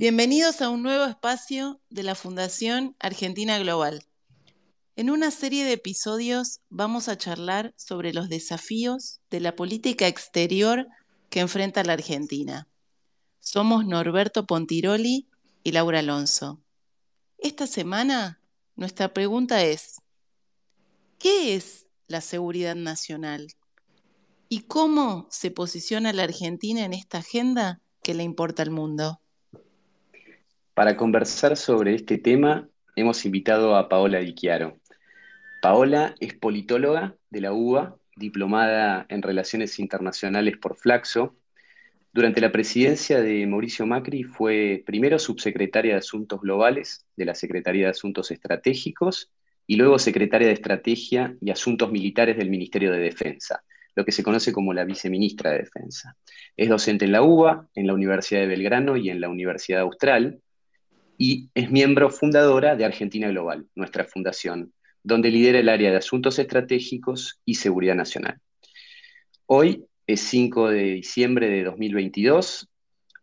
Bienvenidos a un nuevo espacio de la Fundación Argentina Global. En una serie de episodios vamos a charlar sobre los desafíos de la política exterior que enfrenta la Argentina. Somos Norberto Pontiroli y Laura Alonso. Esta semana nuestra pregunta es, ¿qué es la seguridad nacional? ¿Y cómo se posiciona la Argentina en esta agenda que le importa al mundo? Para conversar sobre este tema, hemos invitado a Paola Di Paola es politóloga de la UBA, diplomada en Relaciones Internacionales por Flaxo. Durante la presidencia de Mauricio Macri fue primero subsecretaria de Asuntos Globales de la Secretaría de Asuntos Estratégicos y luego secretaria de Estrategia y Asuntos Militares del Ministerio de Defensa, lo que se conoce como la viceministra de Defensa. Es docente en la UBA, en la Universidad de Belgrano y en la Universidad Austral, y es miembro fundadora de Argentina Global, nuestra fundación, donde lidera el área de asuntos estratégicos y seguridad nacional. Hoy es 5 de diciembre de 2022.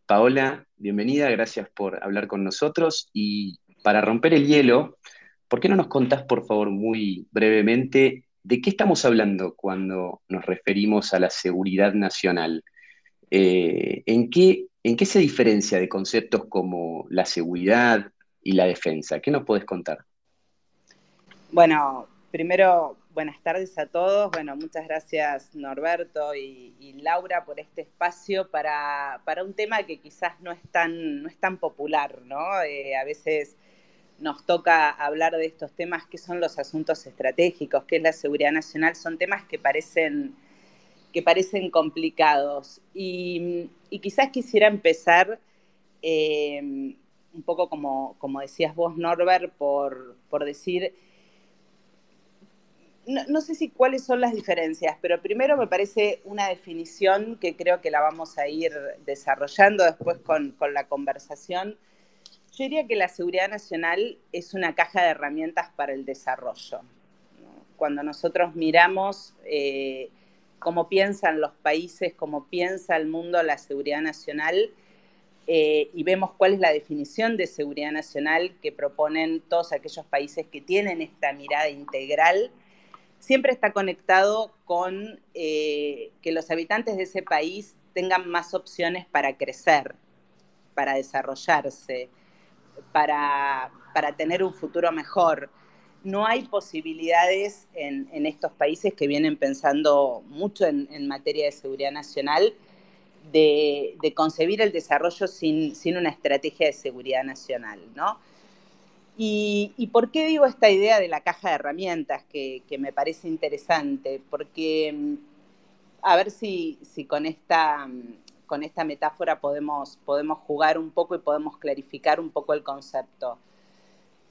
Paola, bienvenida, gracias por hablar con nosotros y para romper el hielo, ¿por qué no nos contás, por favor, muy brevemente de qué estamos hablando cuando nos referimos a la seguridad nacional? Eh, ¿En qué ¿En qué se diferencia de conceptos como la seguridad y la defensa? ¿Qué nos puedes contar? Bueno, primero, buenas tardes a todos. Bueno, muchas gracias Norberto y, Laura por este espacio para, un tema que quizás no es tan, no es tan popular, ¿no? Eh, a veces nos toca hablar de estos temas que son los asuntos estratégicos, que es la seguridad nacional, son temas que parecen que parecen complicados. Y, quizás quisiera empezar eh, un poco como, como, decías vos, Norbert, por, decir, no, sé si cuáles son las diferencias, pero primero me parece una definición que creo que la vamos a ir desarrollando después con, la conversación. Yo diría que la seguridad nacional es una caja de herramientas para el desarrollo. Cuando nosotros miramos eh, cómo piensan los países, cómo piensa el mundo la seguridad nacional eh, y vemos cuál es la definición de seguridad nacional que proponen todos aquellos países que tienen esta mirada integral, siempre está conectado con eh, que los habitantes de ese país tengan más opciones para crecer, para desarrollarse, para, para tener un futuro mejor no hay posibilidades en, estos países que vienen pensando mucho en, materia de seguridad nacional de, concebir el desarrollo sin, una estrategia de seguridad nacional, ¿no? Y, por qué digo esta idea de la caja de herramientas que, me parece interesante? Porque a ver si, con, esta, metáfora podemos jugar un poco y podemos clarificar un poco el concepto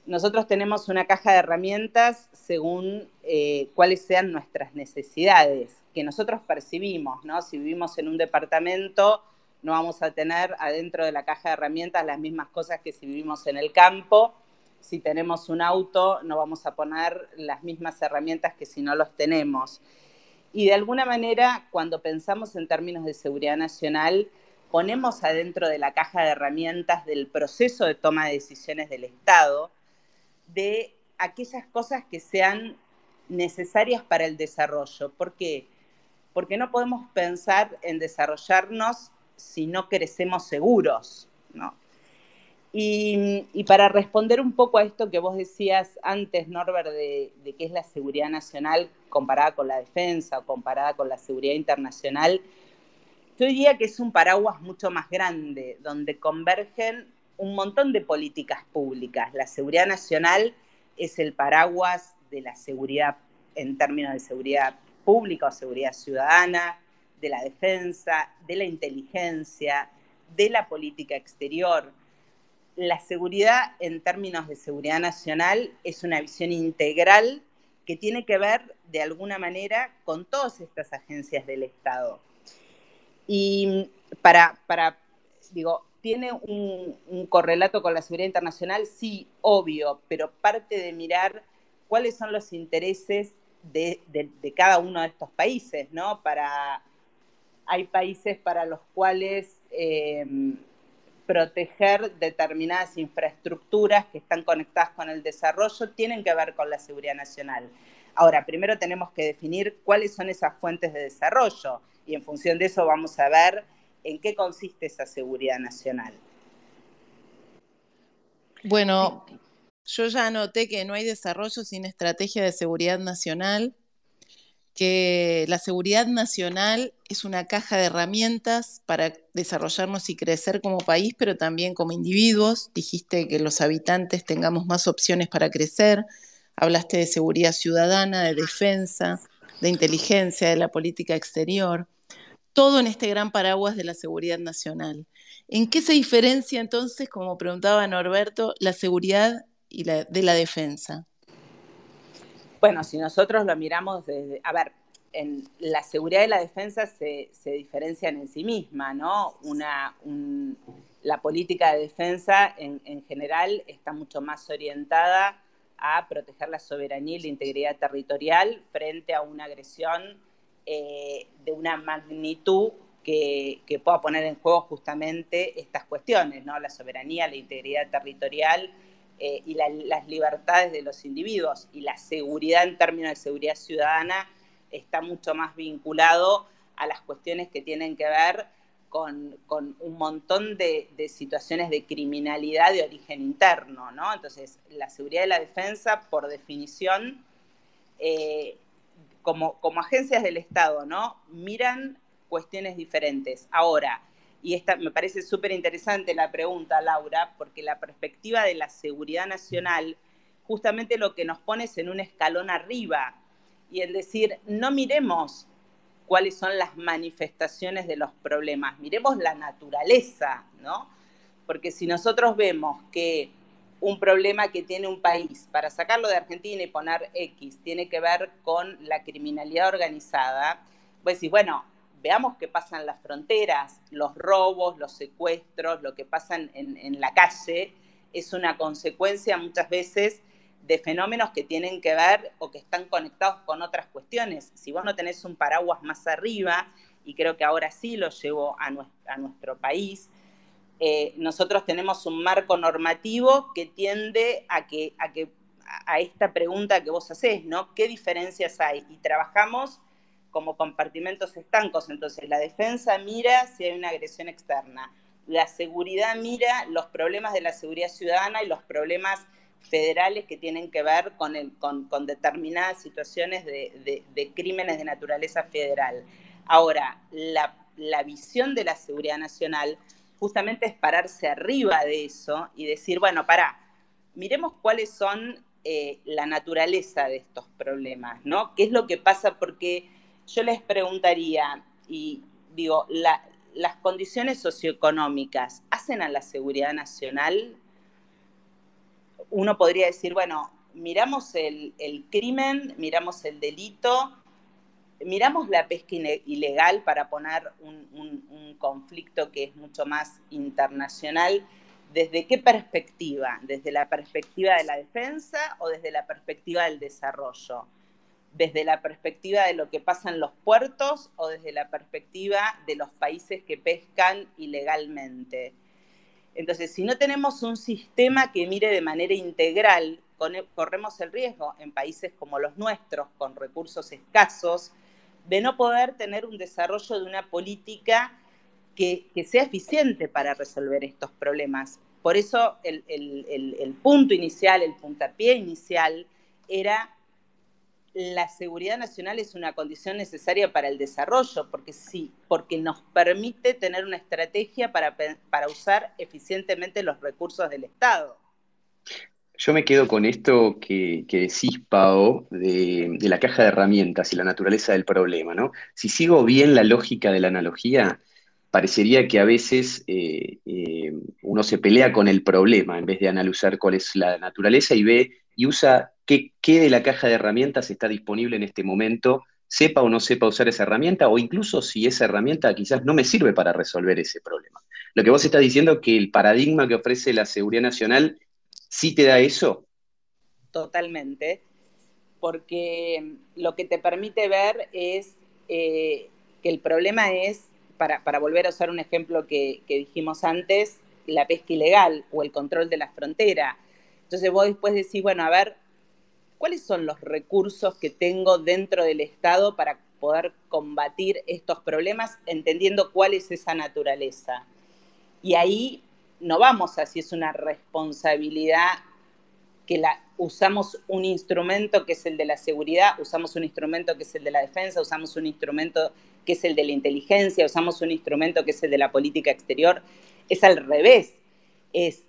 nosotros tenemos una caja de herramientas según eh, cuáles sean nuestras necesidades, que nosotros percibimos, ¿no? Si vivimos en un departamento, no vamos a tener adentro de la caja de herramientas las mismas cosas que si vivimos en el campo. Si tenemos un auto, no vamos a poner las mismas herramientas que si no los tenemos. Y de alguna manera, cuando pensamos en términos de seguridad nacional, ponemos adentro de la caja de herramientas del proceso de toma de decisiones del Estado, de aquellas cosas que sean necesarias para el desarrollo. ¿Por qué? Porque no podemos pensar en desarrollarnos si no crecemos seguros, Y, para responder un poco a esto que vos decías antes, Norbert, de, de qué es la seguridad nacional comparada con la defensa o comparada con la seguridad internacional, yo diría que es un paraguas mucho más grande, donde convergen un montón de políticas públicas. La seguridad nacional es el paraguas de la seguridad en términos de seguridad pública o seguridad ciudadana, de la defensa, de la inteligencia, de la política exterior. La seguridad en términos de seguridad nacional es una visión integral que tiene que ver de alguna manera con todas estas agencias del Estado. Y para, para digo, ¿Tiene un, correlato con la seguridad internacional? Sí, obvio, pero parte de mirar cuáles son los intereses de, cada uno de estos países, ¿no? Para, hay países para los cuales em, proteger determinadas infraestructuras que están conectadas con el desarrollo tienen que ver con la seguridad nacional. Ahora, primero tenemos que definir cuáles son esas fuentes de desarrollo y en función de eso vamos a ver en qué consiste esa seguridad nacional. Bueno, yo ya anoté que no hay desarrollo sin estrategia de seguridad nacional, que la seguridad nacional es una caja de herramientas para desarrollarnos y crecer como país, pero también como individuos. Dijiste que los habitantes tengamos más opciones para crecer. Hablaste de seguridad ciudadana, de defensa, de inteligencia, de la política exterior. Todo en este gran paraguas de la seguridad nacional. ¿En qué se diferencia entonces, como preguntaba Norberto, la seguridad y la, de la defensa? Bueno, si nosotros lo miramos desde, a ver, en la seguridad y la defensa se, diferencian en sí misma, ¿no? Una, la política de defensa en, general está mucho más orientada a proteger la soberanía y la integridad territorial frente a una agresión eh, de una magnitud que, pueda poner en juego justamente estas cuestiones, ¿no? La soberanía, la integridad territorial eh, y las libertades de los individuos y la seguridad en términos de seguridad ciudadana está mucho más vinculado a las cuestiones que tienen que ver con, un montón de, situaciones de criminalidad de origen interno, ¿no? Entonces, la seguridad y la defensa, por definición, eh, como, como agencias del Estado, ¿no? Miran cuestiones diferentes. Ahora, y esta me parece súper interesante la pregunta, Laura, porque la perspectiva de la seguridad nacional justamente lo que nos pone es en un escalón arriba y en decir, no miremos cuáles son las manifestaciones de los problemas, miremos la naturaleza, ¿no? Porque si nosotros vemos que un problema que tiene un país, para sacarlo de Argentina y poner X, tiene que ver con la criminalidad organizada, pues sí, bueno, veamos qué pasa en las fronteras, los robos, los secuestros, lo que pasa en, la calle, es una consecuencia muchas veces de fenómenos que tienen que ver o que están conectados con otras cuestiones. Si vos no tenés un paraguas más arriba, y creo que ahora sí lo llevo a, nuestro, país, eh, nosotros tenemos un marco normativo que tiende a que, a esta pregunta que vos hacés, ¿no? ¿Qué diferencias hay? Y trabajamos como compartimentos estancos. Entonces, la defensa mira si hay una agresión externa. La seguridad mira los problemas de la seguridad ciudadana y los problemas federales que tienen que ver con, determinadas situaciones de, crímenes de naturaleza federal. Ahora, la, visión de la seguridad nacional justamente es pararse arriba de eso y decir, bueno, para, miremos cuáles son eh, la naturaleza de estos problemas, ¿no? ¿Qué es lo que pasa? Porque yo les preguntaría, y digo, las condiciones socioeconómicas hacen a la seguridad nacional. Uno podría decir, bueno, miramos el, crimen, miramos el delito, miramos la pesca ilegal para poner un, conflicto que es mucho más internacional. ¿Desde qué perspectiva? ¿Desde la perspectiva de la defensa o desde la perspectiva del desarrollo? desde la perspectiva de lo que pasa en los puertos o desde la perspectiva de los países que pescan ilegalmente. Entonces, si no tenemos un sistema que mire de manera integral, corremos el riesgo en países como los nuestros, con recursos escasos, de no poder tener un desarrollo de una política que, sea eficiente para resolver estos problemas. Por eso el, el punto inicial, el puntapié inicial, era la seguridad nacional es una condición necesaria para el desarrollo, porque sí, porque nos permite tener una estrategia para, para usar eficientemente los recursos del Estado. Yo me quedo con esto que, decís, Pau, de, la caja de herramientas y la naturaleza del problema, ¿no? Si sigo bien la lógica de la analogía, parecería que a veces eh, eh, uno se pelea con el problema en vez de analizar cuál es la naturaleza y ve y usa qué, de la caja de herramientas está disponible en este momento, sepa o no sepa usar esa herramienta, o incluso si esa herramienta quizás no me sirve para resolver ese problema. Lo que vos estás diciendo es que el paradigma que ofrece la seguridad nacional sí te da eso. Totalmente, porque lo que te permite ver es eh, que el problema es, para, volver a usar un ejemplo que dijimos antes, la pesca ilegal o el control de la frontera. Entonces vos después decís, bueno, a ver, ¿cuáles son los recursos que tengo dentro del Estado para poder combatir estos problemas, entendiendo cuál es esa naturaleza? Y ahí no vamos a si es una responsabilidad que la, usamos un instrumento que es el de la seguridad, usamos un instrumento que es el de la defensa, usamos un instrumento que es el de la inteligencia, usamos un instrumento que es el de la política exterior. Es al revés, es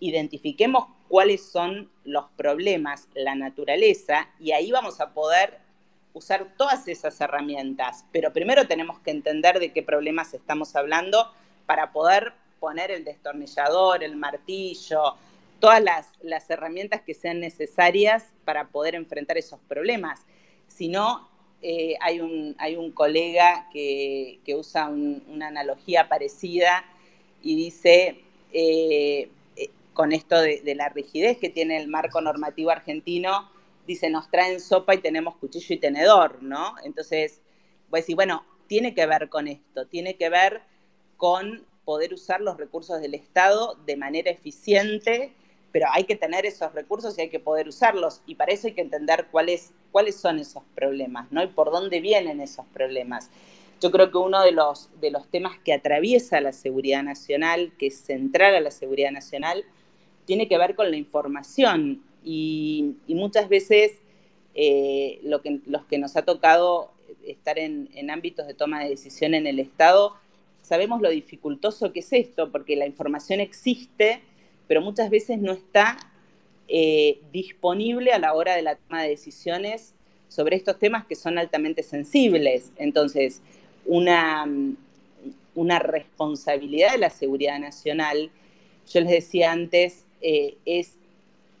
identifiquemos cuáles son los problemas, la naturaleza, y ahí vamos a poder usar todas esas herramientas. Pero primero tenemos que entender de qué problemas estamos hablando para poder poner el destornillador, el martillo, todas las, herramientas que sean necesarias para poder enfrentar esos problemas. Si no, eh, hay, un, hay un colega que, usa una analogía parecida y dice, eh, eh, con esto de, de, la rigidez que tiene el marco normativo argentino, dice, nos traen sopa y tenemos cuchillo y tenedor, ¿no? Entonces, voy a decir, bueno, tiene que ver con esto, tiene que ver con poder usar los recursos del Estado de manera eficiente pero hay que tener esos recursos y hay que poder usarlos. Y para eso hay que entender cuáles, cuáles son esos problemas, ¿no? Y por dónde vienen esos problemas. Yo creo que uno de los, de los temas que atraviesa la seguridad nacional, que es central a la seguridad nacional, tiene que ver con la información. Y, muchas veces eh, lo que, los que nos ha tocado estar en, en ámbitos de toma de decisión en el Estado, sabemos lo dificultoso que es esto, porque la información existe, pero muchas veces no está eh, disponible a la hora de la toma de decisiones sobre estos temas que son altamente sensibles. Entonces, una, una responsabilidad de la seguridad nacional, yo les decía antes, eh, es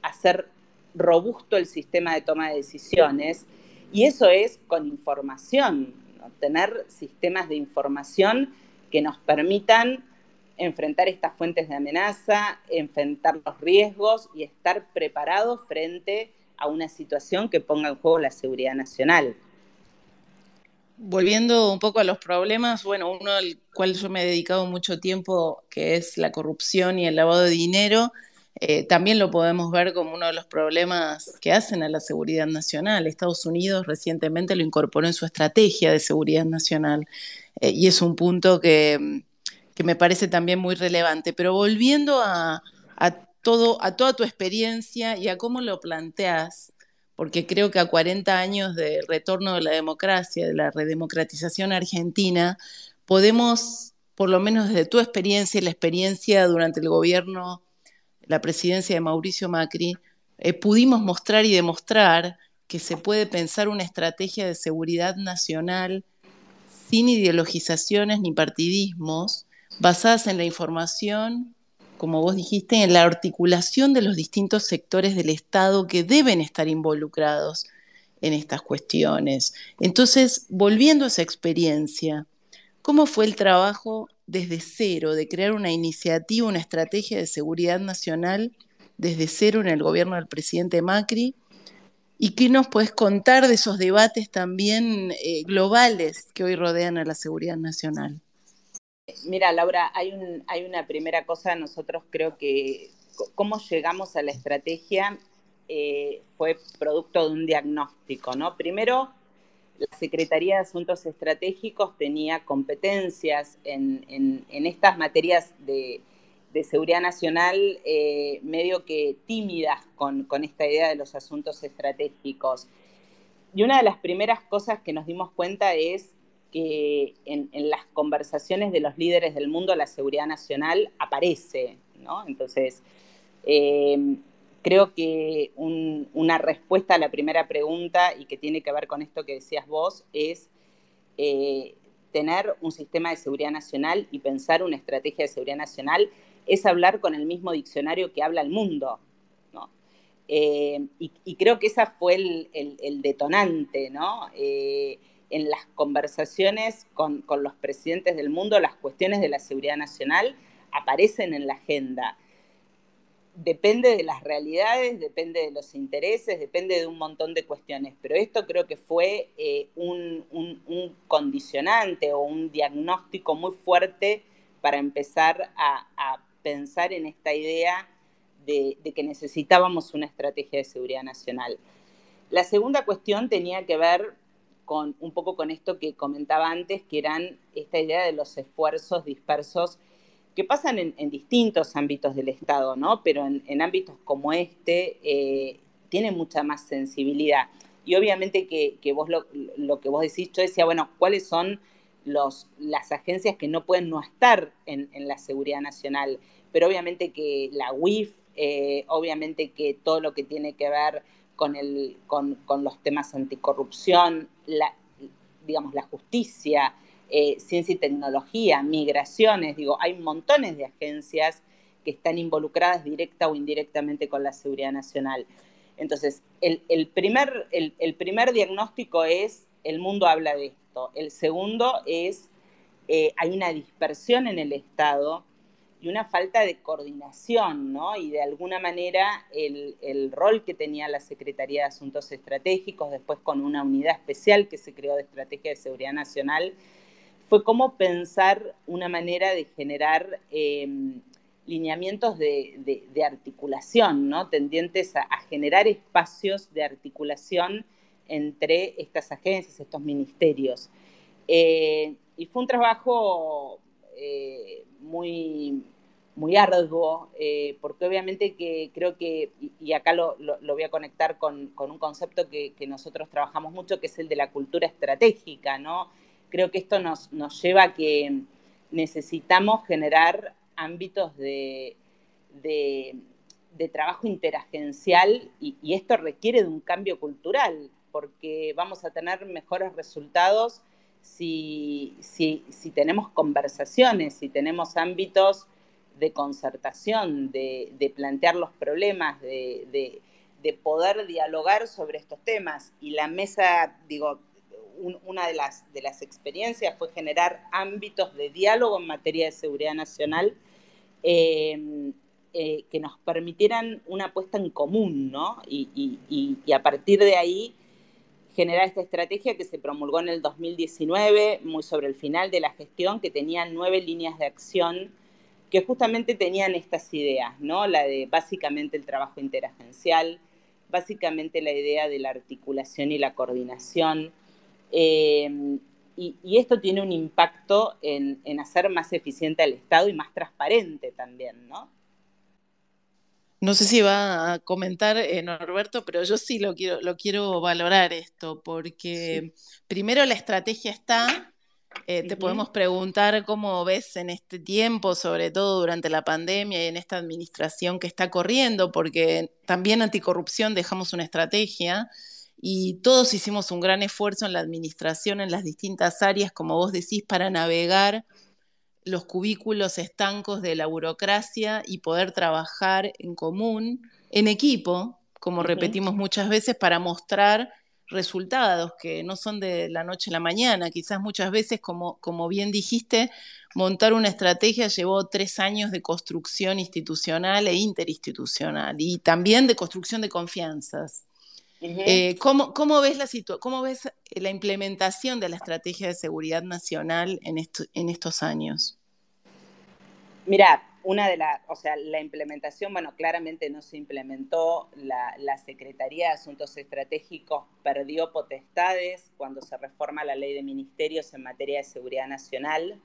hacer robusto el sistema de toma de decisiones y eso es con información, tener sistemas de información que nos permitan enfrentar estas fuentes de amenaza, enfrentar los riesgos y estar preparados frente a una situación que ponga en juego la seguridad nacional. Volviendo un poco a los problemas, bueno, uno al cual yo me he dedicado mucho tiempo, que es la corrupción y el lavado de dinero, eh, también lo podemos ver como uno de los problemas que hacen a la seguridad nacional. Estados Unidos recientemente lo incorporó en su estrategia de seguridad nacional eh, y es un punto que, que me parece también muy relevante. Pero volviendo a, todo, a toda tu experiencia y a cómo lo planteas, porque creo que a 40 años de retorno de la democracia, de la redemocratización argentina, podemos, por lo menos desde tu experiencia y la experiencia durante el gobierno, la presidencia de Mauricio Macri, eh, pudimos mostrar y demostrar que se puede pensar una estrategia de seguridad nacional sin ideologizaciones ni partidismos, basadas en la información, como vos dijiste, en la articulación de los distintos sectores del Estado que deben estar involucrados en estas cuestiones. Entonces, volviendo a esa experiencia, ¿cómo fue el trabajo desde cero de crear una iniciativa, una estrategia de seguridad nacional desde cero en el gobierno del presidente Macri? ¿Y qué nos puedes contar de esos debates también eh, globales que hoy rodean a la seguridad nacional? Mira, Laura, hay, una primera cosa, nosotros creo que cómo llegamos a la estrategia eh, fue producto de un diagnóstico, ¿no? Primero, la Secretaría de Asuntos Estratégicos tenía competencias en, estas materias de, seguridad nacional eh, medio que tímidas con, con esta idea de los asuntos estratégicos. Y una de las primeras cosas que nos dimos cuenta es que en, las conversaciones de los líderes del mundo la seguridad nacional aparece, ¿no? Entonces, eh, creo que una respuesta a la primera pregunta y que tiene que ver con esto que decías vos es eh, tener un sistema de seguridad nacional y pensar una estrategia de seguridad nacional es hablar con el mismo diccionario que habla el mundo, ¿no? Eh, y, creo que esa fue el, detonante, ¿no? en las conversaciones con, los presidentes del mundo, las cuestiones de la seguridad nacional aparecen en la agenda. Depende de las realidades, depende de los intereses, depende de un montón de cuestiones, pero esto creo que fue eh, un, condicionante o un diagnóstico muy fuerte para empezar a, pensar en esta idea de, que necesitábamos una estrategia de seguridad nacional. La segunda cuestión tenía que ver con un poco con esto que comentaba antes, que eran esta idea de los esfuerzos dispersos que pasan en, distintos ámbitos del Estado, ¿no? Pero en, ámbitos como este eh, tiene mucha más sensibilidad. Y obviamente que, vos lo, que vos decís, yo decía, bueno, ¿cuáles son las agencias que no pueden no estar en, la seguridad nacional? Pero obviamente que la UIF, eh, obviamente que todo lo que tiene que ver con, el, con, con los temas anticorrupción, la, digamos, la justicia, eh, ciencia y tecnología, migraciones, digo, hay montones de agencias que están involucradas directa o indirectamente con la seguridad nacional. Entonces, el, primer, el, primer, diagnóstico es, el mundo habla de esto. El segundo es, eh, hay una dispersión en el Estado y una falta de coordinación, ¿no? Y de alguna manera el, el, rol que tenía la Secretaría de Asuntos Estratégicos, después con una unidad especial que se creó de Estrategia de Seguridad Nacional, fue cómo pensar una manera de generar em, lineamientos de, articulación, ¿no? tendientes a, generar espacios de articulación entre estas agencias, estos ministerios. Eh, y fue un trabajo eh, muy, muy arduo, eh, porque obviamente que creo que, y, acá lo, voy a conectar con, un concepto que, que, nosotros trabajamos mucho, que es el de la cultura estratégica, ¿no? creo que esto nos, lleva a que necesitamos generar ámbitos de, trabajo interagencial y, esto requiere de un cambio cultural, porque vamos a tener mejores resultados si, tenemos conversaciones, si tenemos ámbitos de concertación, de, plantear los problemas, de, de, poder dialogar sobre estos temas. Y la mesa, digo, una de las, de las experiencias fue generar ámbitos de diálogo en materia de seguridad nacional em, eh, que nos permitieran una puesta en común, ¿no? Y, a partir de ahí generar esta estrategia que se promulgó en el 2019, muy sobre el final de la gestión, que tenía nueve líneas de acción que justamente tenían estas ideas, ¿no? La de básicamente el trabajo interagencial, básicamente la idea de la articulación y la coordinación, Em, y, esto tiene un impacto en, hacer más eficiente al Estado y más transparente también, ¿no? No sé si va a comentar eh, Norberto, pero yo sí lo quiero, lo quiero valorar esto, porque primero la estrategia está, eh, te podemos preguntar cómo ves en este tiempo, sobre todo durante la pandemia y en esta administración que está corriendo, porque también anticorrupción dejamos una estrategia y todos hicimos un gran esfuerzo en la administración, en las distintas áreas, como vos decís, para navegar los cubículos estancos de la burocracia y poder trabajar en común, en equipo, como repetimos muchas veces, para mostrar resultados que no son de la noche a la mañana. Quizás muchas veces, como, como bien dijiste, montar una estrategia llevó tres años de construcción institucional e interinstitucional y también de construcción de confianzas. Eh, ¿cómo, ves la ¿Cómo ves la implementación de la estrategia de seguridad nacional en, en estos años? Mira, una de las, o sea, la implementación, bueno, claramente no se implementó, la, Secretaría de Asuntos Estratégicos perdió potestades cuando se reforma la ley de ministerios en materia de seguridad nacional.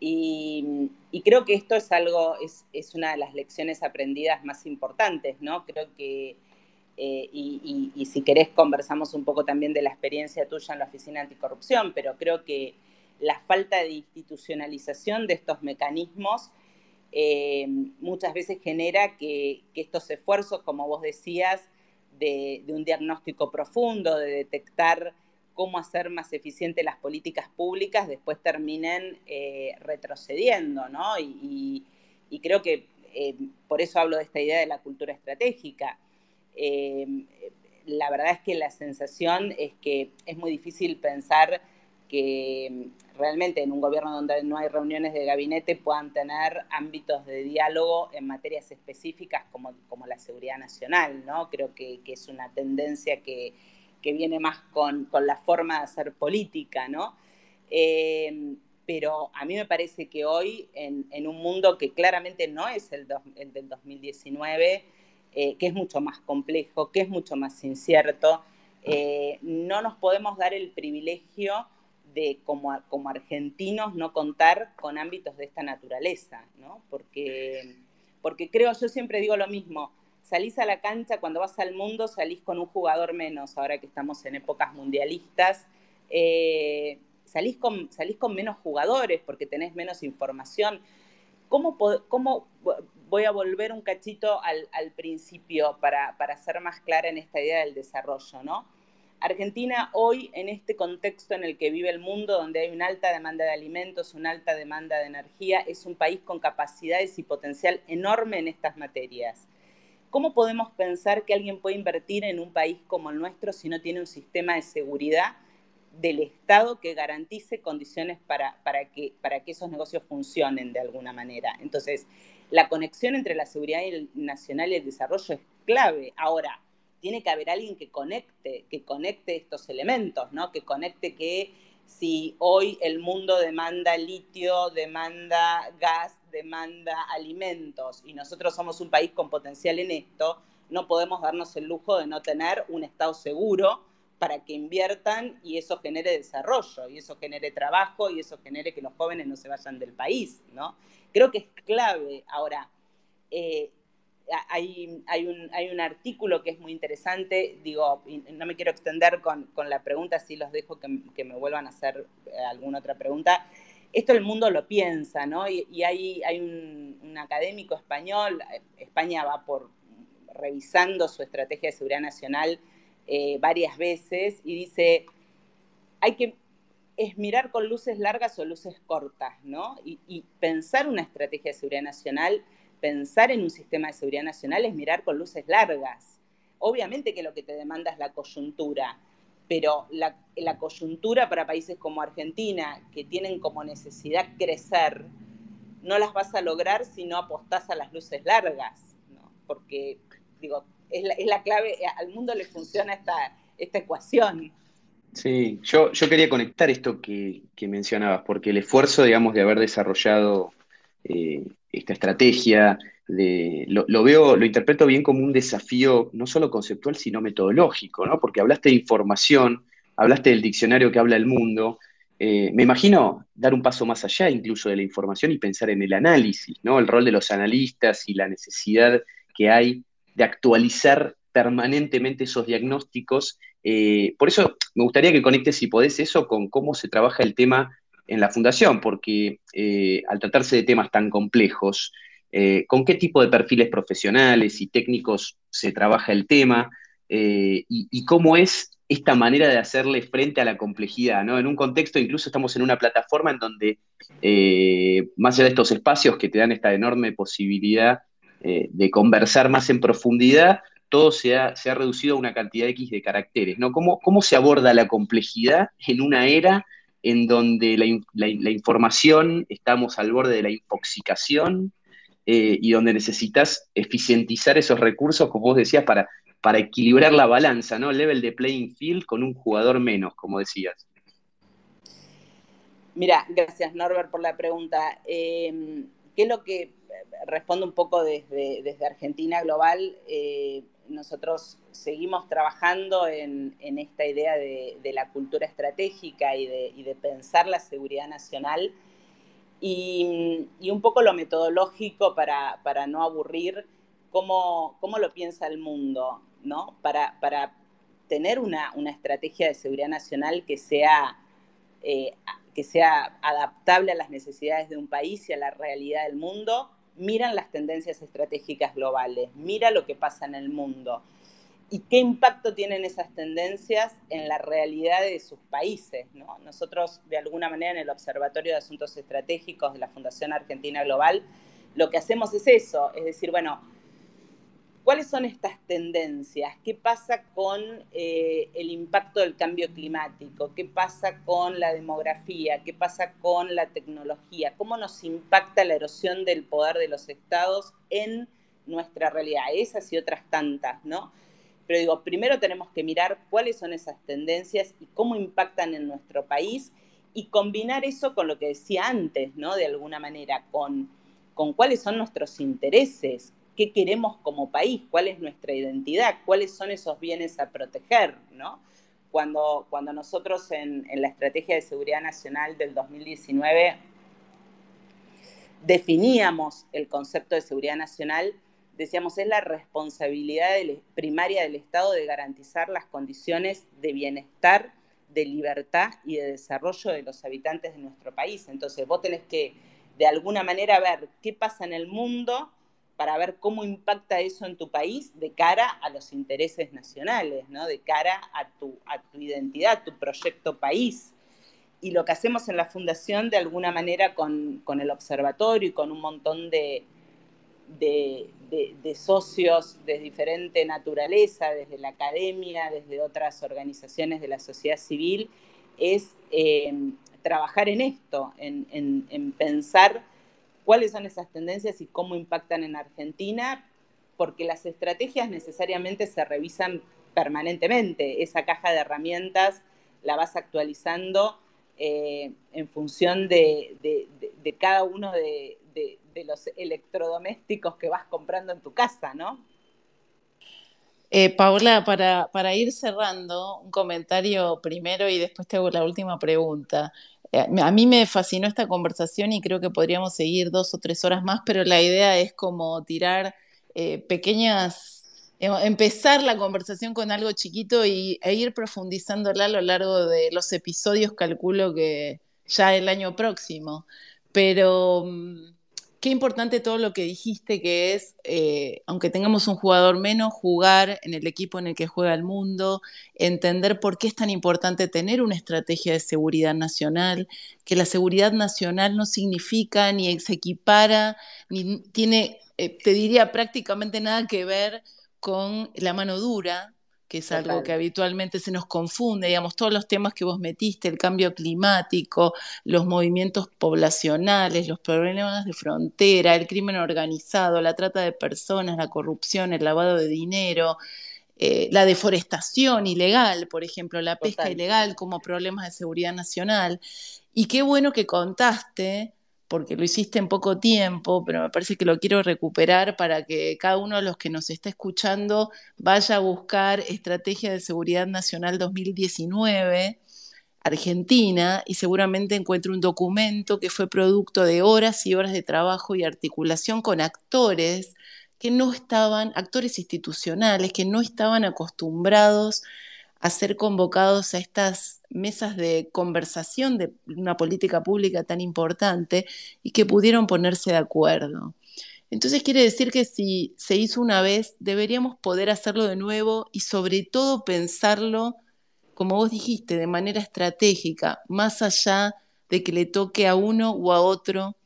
Y, creo que esto es algo, es, es, una de las lecciones aprendidas más importantes, ¿no? Creo que eh, y, si querés conversamos un poco también de la experiencia tuya en la Oficina Anticorrupción, pero creo que la falta de institucionalización de estos mecanismos eh, muchas veces genera que, estos esfuerzos, como vos decías, de, un diagnóstico profundo, de detectar cómo hacer más eficientes las políticas públicas, después terminen eh, retrocediendo, ¿no? Y, creo que por eso hablo de esta idea de la cultura estratégica Em, la verdad es que la sensación es que es muy difícil pensar que em, realmente en un gobierno donde no hay reuniones de gabinete puedan tener ámbitos de diálogo en materias específicas como, como la seguridad nacional, ¿no? Creo que, es una tendencia que, viene más con, la forma de hacer política, ¿no? Em, pero a mí me parece que hoy, en, un mundo que claramente no es el, del 2019, eh, que es mucho más complejo, que es mucho más incierto, eh, no nos podemos dar el privilegio de, como, como argentinos, no contar con ámbitos de esta naturaleza, ¿no? Porque, porque creo, yo siempre digo lo mismo, salís a la cancha, cuando vas al mundo salís con un jugador menos, ahora que estamos en épocas mundialistas. Eh, salís con, salís con menos jugadores porque tenés menos información. ¿Cómo, cómo voy a volver un cachito al, principio para, para, ser más clara en esta idea del desarrollo, ¿no? Argentina hoy, en este contexto en el que vive el mundo, donde hay una alta demanda de alimentos, una alta demanda de energía, es un país con capacidades y potencial enorme en estas materias. ¿Cómo podemos pensar que alguien puede invertir en un país como el nuestro si no tiene un sistema de seguridad del Estado que garantice condiciones para, para, que, para que esos negocios funcionen de alguna manera. Entonces, la conexión entre la seguridad nacional y el desarrollo es clave. Ahora, tiene que haber alguien que conecte, que conecte estos elementos, ¿no? Que conecte que si hoy el mundo demanda litio, demanda gas, demanda alimentos y nosotros somos un país con potencial en esto, no podemos darnos el lujo de no tener un Estado seguro para que inviertan y eso genere desarrollo, y eso genere trabajo, y eso genere que los jóvenes no se vayan del país, ¿no? Creo que es clave. Ahora, eh, hay, un, hay, un, artículo que es muy interesante, digo, no me quiero extender con, con la pregunta, si los dejo que, me vuelvan a hacer eh, alguna otra pregunta. Esto el mundo lo piensa, ¿no? Y, hay, hay un, un, académico español, España va por revisando su estrategia de seguridad nacional eh, varias veces y dice, hay que es mirar con luces largas o luces cortas, ¿no? Y, pensar una estrategia de seguridad nacional, pensar en un sistema de seguridad nacional es mirar con luces largas. Obviamente que lo que te demanda es la coyuntura, pero la, la coyuntura para países como Argentina, que tienen como necesidad crecer, no las vas a lograr si no apostás a las luces largas, ¿no? Porque, digo, es la, clave, eh, al mundo le funciona esta, esta ecuación. Sí, yo, yo quería conectar esto que, mencionabas, porque el esfuerzo, digamos, de haber desarrollado eh, esta estrategia, de, lo, veo, lo interpreto bien como un desafío no solo conceptual, sino metodológico, ¿no? Porque hablaste de información, hablaste del diccionario que habla el mundo. Eh, me imagino dar un paso más allá incluso de la información y pensar en el análisis, ¿no? El rol de los analistas y la necesidad que hay de actualizar permanentemente esos diagnósticos. Eh, por eso me gustaría que conectes, si podés, eso con cómo se trabaja el tema en la fundación, porque eh, al tratarse de temas tan complejos, eh, con qué tipo de perfiles profesionales y técnicos se trabaja el tema y, cómo es esta manera de hacerle frente a la complejidad, ¿no? En un contexto, incluso estamos en una plataforma en donde, más allá de estos espacios que te dan esta enorme posibilidad de conversar más en profundidad, todo se ha, reducido a una cantidad X de caracteres, ¿no? ¿Cómo, ¿Cómo, se aborda la complejidad en una era en donde la, información, estamos al borde de la infoxicación eh, y donde necesitas eficientizar esos recursos, como vos decías, para, para equilibrar la balanza, ¿no? Level de playing field con un jugador menos, como decías. Mira, gracias Norbert por la pregunta. Eh, ¿Qué es lo que respondo un poco desde, desde Argentina Global. Eh, nosotros seguimos trabajando en, esta idea de, la cultura estratégica y de, pensar la seguridad nacional. Y, un poco lo metodológico para, no aburrir, cómo, lo piensa el mundo, ¿no? Para, tener una, estrategia de seguridad nacional eh, que sea adaptable a las necesidades de un país y a la realidad del mundo miran las tendencias estratégicas globales, mira lo que pasa en el mundo y qué impacto tienen esas tendencias en la realidad de sus países. Nosotros, de alguna manera, en el Observatorio de Asuntos Estratégicos de la Fundación Argentina Global, lo que hacemos es eso, es decir, bueno, ¿Cuáles son estas tendencias? ¿Qué pasa con eh, el impacto del cambio climático? ¿Qué pasa con la demografía? ¿Qué pasa con la tecnología? ¿Cómo nos impacta la erosión del poder de los estados en nuestra realidad? Esas y otras tantas, ¿no? Pero digo, primero tenemos que mirar cuáles son esas tendencias y cómo impactan en nuestro país y combinar eso con lo que decía antes, ¿no? De alguna manera, con, con cuáles son nuestros intereses, qué queremos como país, cuál es nuestra identidad, cuáles son esos bienes a proteger, ¿no? Cuando, cuando nosotros en, la Estrategia de Seguridad Nacional del 2019 definíamos el concepto de seguridad nacional, decíamos, es la responsabilidad primaria del Estado de garantizar las condiciones de bienestar, de libertad y de desarrollo de los habitantes de nuestro país. Entonces, vos tenés que, de alguna manera, ver qué pasa en el mundo para ver cómo impacta eso en tu país de cara a los intereses nacionales, ¿no? de cara a tu, identidad, a tu proyecto país. Y lo que hacemos en la fundación, de alguna manera, con, el observatorio y con un montón de, socios de diferente naturaleza, desde la academia, desde otras organizaciones de la sociedad civil, es eh, trabajar en esto, en pensar cuáles son esas tendencias y cómo impactan en Argentina, porque las estrategias necesariamente se revisan permanentemente. Esa caja de herramientas la vas actualizando eh, en función de, cada uno de, los electrodomésticos que vas comprando en tu casa, ¿no? Eh, Paola, para, para, ir cerrando, un comentario primero y después te hago la última pregunta. Eh, a mí me fascinó esta conversación y creo que podríamos seguir dos o tres horas más, pero la idea es como tirar eh, pequeñas, eh, empezar la conversación con algo chiquito y, e ir profundizándola a lo largo de los episodios, calculo que ya el año próximo. Pero mm, qué importante todo lo que dijiste, que es, eh, aunque tengamos un jugador menos, jugar en el equipo en el que juega el mundo, entender por qué es tan importante tener una estrategia de seguridad nacional, que la seguridad nacional no significa ni se equipara, ni tiene, eh, te diría, prácticamente nada que ver con la mano dura, que es algo que habitualmente se nos confunde, digamos, todos los temas que vos metiste, el cambio climático, los movimientos poblacionales, los problemas de frontera, el crimen organizado, la trata de personas, la corrupción, el lavado de dinero, eh, la deforestación ilegal, por ejemplo, la pesca ilegal como problemas de seguridad nacional. Y qué bueno que contaste porque lo hiciste en poco tiempo, pero me parece que lo quiero recuperar para que cada uno de los que nos está escuchando vaya a buscar Estrategia de Seguridad Nacional 2019. Argentina y seguramente encuentre un documento que fue producto de horas y horas de trabajo y articulación con actores que no estaban, actores institucionales, que no estaban acostumbrados a ser convocados a estas mesas de conversación de una política pública tan importante y que pudieron ponerse de acuerdo. Entonces quiere decir que si se hizo una vez, deberíamos poder hacerlo de nuevo y sobre todo pensarlo, como vos dijiste, de manera estratégica, más allá de que le toque a uno o a otro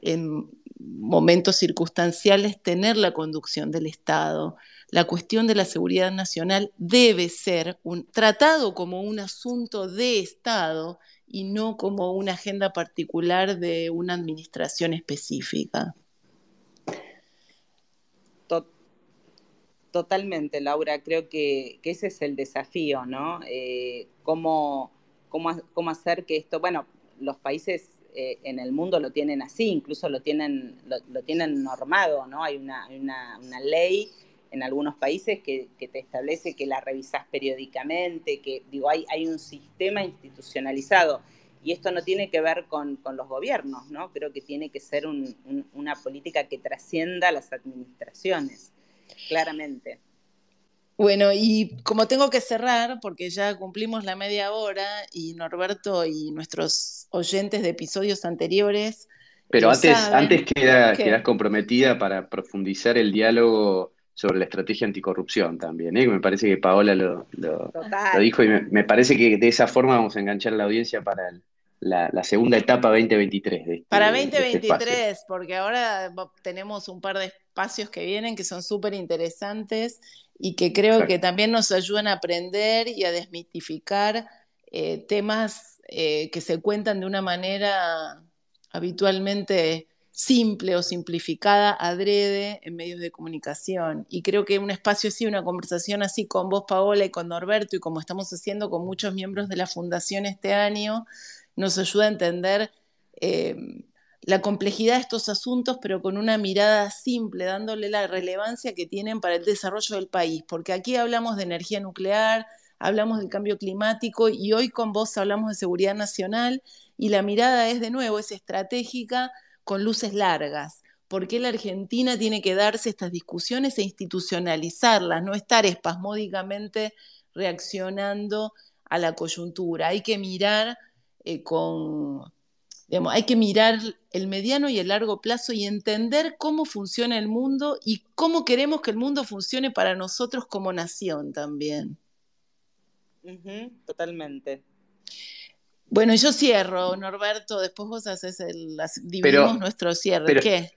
en momentos circunstanciales tener la conducción del Estado la cuestión de la seguridad nacional debe ser un, tratado como un asunto de Estado y no como una agenda particular de una administración específica. Totalmente, Laura. Creo que, ese es el desafío, ¿no? Eh, cómo, cómo, hacer que esto, bueno, los países eh, en el mundo lo tienen así, incluso lo tienen, lo, tienen normado, ¿no? Hay una, una ley en algunos países que, te establece que la revisás periódicamente, que digo, hay, hay un sistema institucionalizado. Y esto no tiene que ver con, los gobiernos, ¿no? Creo que tiene que ser una política que trascienda las administraciones, claramente. Bueno, y como tengo que cerrar, porque ya cumplimos la media hora y Norberto y nuestros oyentes de episodios anteriores. Pero antes, antes quedas comprometida para profundizar el diálogo sobre la estrategia anticorrupción también, ¿eh? me parece que Paola lo, dijo y me, parece que de esa forma vamos a enganchar a la audiencia para la, segunda etapa 2023. Este, para 2023, este porque ahora tenemos un par de espacios que vienen que son súper interesantes y que creo que también nos ayudan a aprender y a desmitificar eh, temas eh, que se cuentan de una manera habitualmente simple o simplificada adrede en medios de comunicación. Y creo que un espacio así, una conversación así con vos, Paola, y con Norberto, y como estamos haciendo con muchos miembros de la Fundación este año, nos ayuda a entender eh, la complejidad de estos asuntos, pero con una mirada simple, dándole la relevancia que tienen para el desarrollo del país, porque aquí hablamos de energía nuclear, hablamos del cambio climático y hoy con vos hablamos de seguridad nacional y la mirada es de nuevo, es estratégica con luces largas. ¿Por qué la Argentina tiene que darse estas discusiones e institucionalizarlas, no estar espasmódicamente reaccionando a la coyuntura? Hay que mirar eh, con, hay que mirar el mediano y el largo plazo y entender cómo funciona el mundo y cómo queremos que el mundo funcione para nosotros como nación también. totalmente. Bueno, yo cierro, Norberto, después vos haces el, dividimos nuestro cierre. ¿Qué?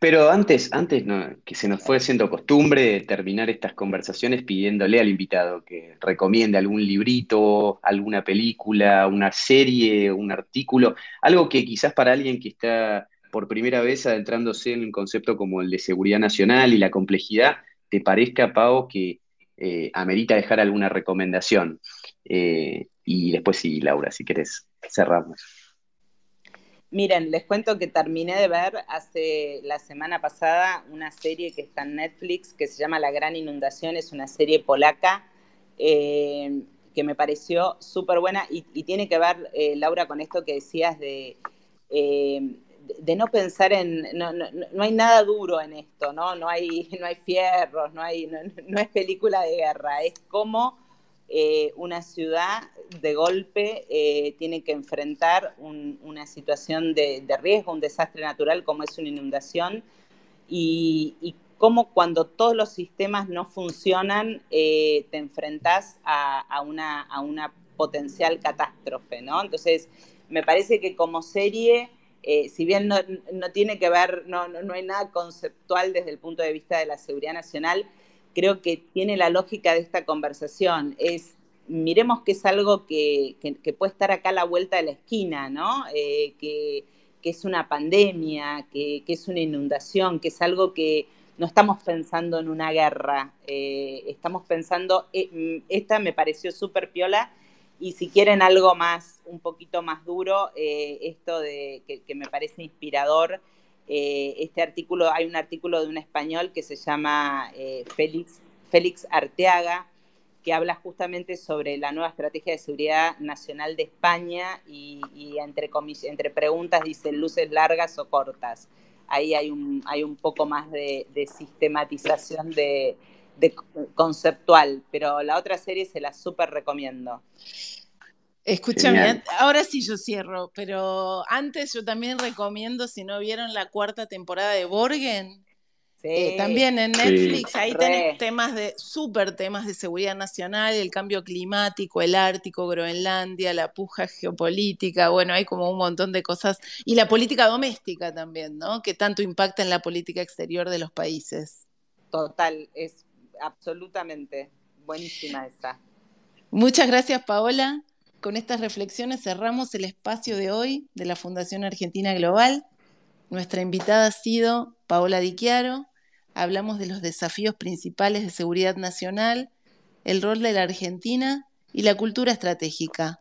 Pero antes, antes que se nos fue haciendo costumbre terminar estas conversaciones pidiéndole al invitado que recomiende algún librito, alguna película, una serie, un artículo, algo que quizás para alguien que está por primera vez adentrándose en un concepto como el de seguridad nacional y la complejidad, te parezca, Pau, que eh, amerita dejar alguna recomendación. Eh, y después sí, Laura, si querés, cerramos. Miren, les cuento que terminé de ver hace la semana pasada una serie que está en Netflix que se llama La Gran Inundación, es una serie polaca eh, que me pareció súper buena y, tiene que ver, eh, Laura, con esto que decías de, eh, de no pensar en, no, no, hay nada duro en esto, ¿no? No hay, no hay fierros, no, hay, no es película de guerra, es como eh, una ciudad de golpe eh, tiene que enfrentar una situación de, riesgo, un desastre natural como es una inundación, y, y cómo cuando todos los sistemas no funcionan, eh, te enfrentas a, una, a, una, potencial catástrofe, ¿no? Entonces, me parece que como serie... si bien no, no, tiene que ver, no, no, hay nada conceptual desde el punto de vista de la seguridad nacional, creo que tiene la lógica de esta conversación. Es, miremos que es algo que, puede estar acá a la vuelta de la esquina, ¿no? Eh, que, es una pandemia, que, es una inundación, que es algo que no estamos pensando en una guerra, eh, estamos pensando, eh, mm, esta me pareció súper piola, y si quieren algo más, un poquito más duro, esto de que, que, me parece inspirador, eh, este artículo, hay un artículo de un español que se llama eh, Félix, Félix Arteaga, que habla justamente sobre la nueva estrategia de seguridad nacional de España y, entre, entre preguntas dice luces largas o cortas. Ahí hay un, hay un poco más de, sistematización de, de, conceptual, pero la otra serie se la súper recomiendo. Escúchame, ahora sí yo cierro, pero antes yo también recomiendo, si no vieron la cuarta temporada de Borgen, eh, también en Netflix, ahí tenés temas de, súper temas de seguridad nacional, el cambio climático, el Ártico, Groenlandia, la puja geopolítica, bueno, hay como un montón de cosas, y la política doméstica también, ¿no? Que tanto impacta en la política exterior de los países. Total, es absolutamente buenísima esa. Muchas gracias, Paola. Con estas reflexiones cerramos el espacio de hoy de la Fundación Argentina Global. Nuestra invitada ha sido Paola Di. Hablamos de los desafíos principales de seguridad nacional, el rol de la Argentina y la cultura estratégica.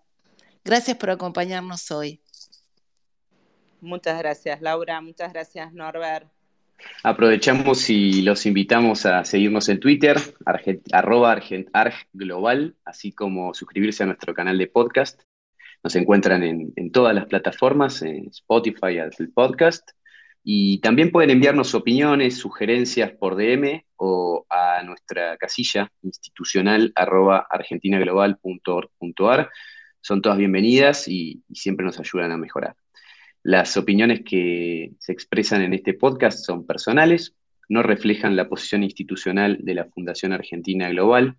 Gracias por acompañarnos hoy. Muchas gracias, Laura. Muchas gracias, Norbert. Aprovechamos y los invitamos a seguirnos en Twitter, arroba argglobal, así como suscribirse a nuestro canal de podcast. Nos encuentran en, todas las plataformas, en Spotify, Apple Podcast. Y también pueden enviarnos opiniones, sugerencias por DM o a nuestra casilla institucional arroba argentinaglobal.org.ar. Son todas bienvenidas y siempre nos ayudan a mejorar. Las opiniones que se expresan en este podcast son personales, no reflejan la posición institucional de la Fundación Argentina Global.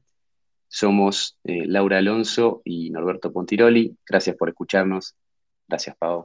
Somos eh, Laura Alonso y Norberto Pontiroli. Gracias por escucharnos. Gracias, Pau.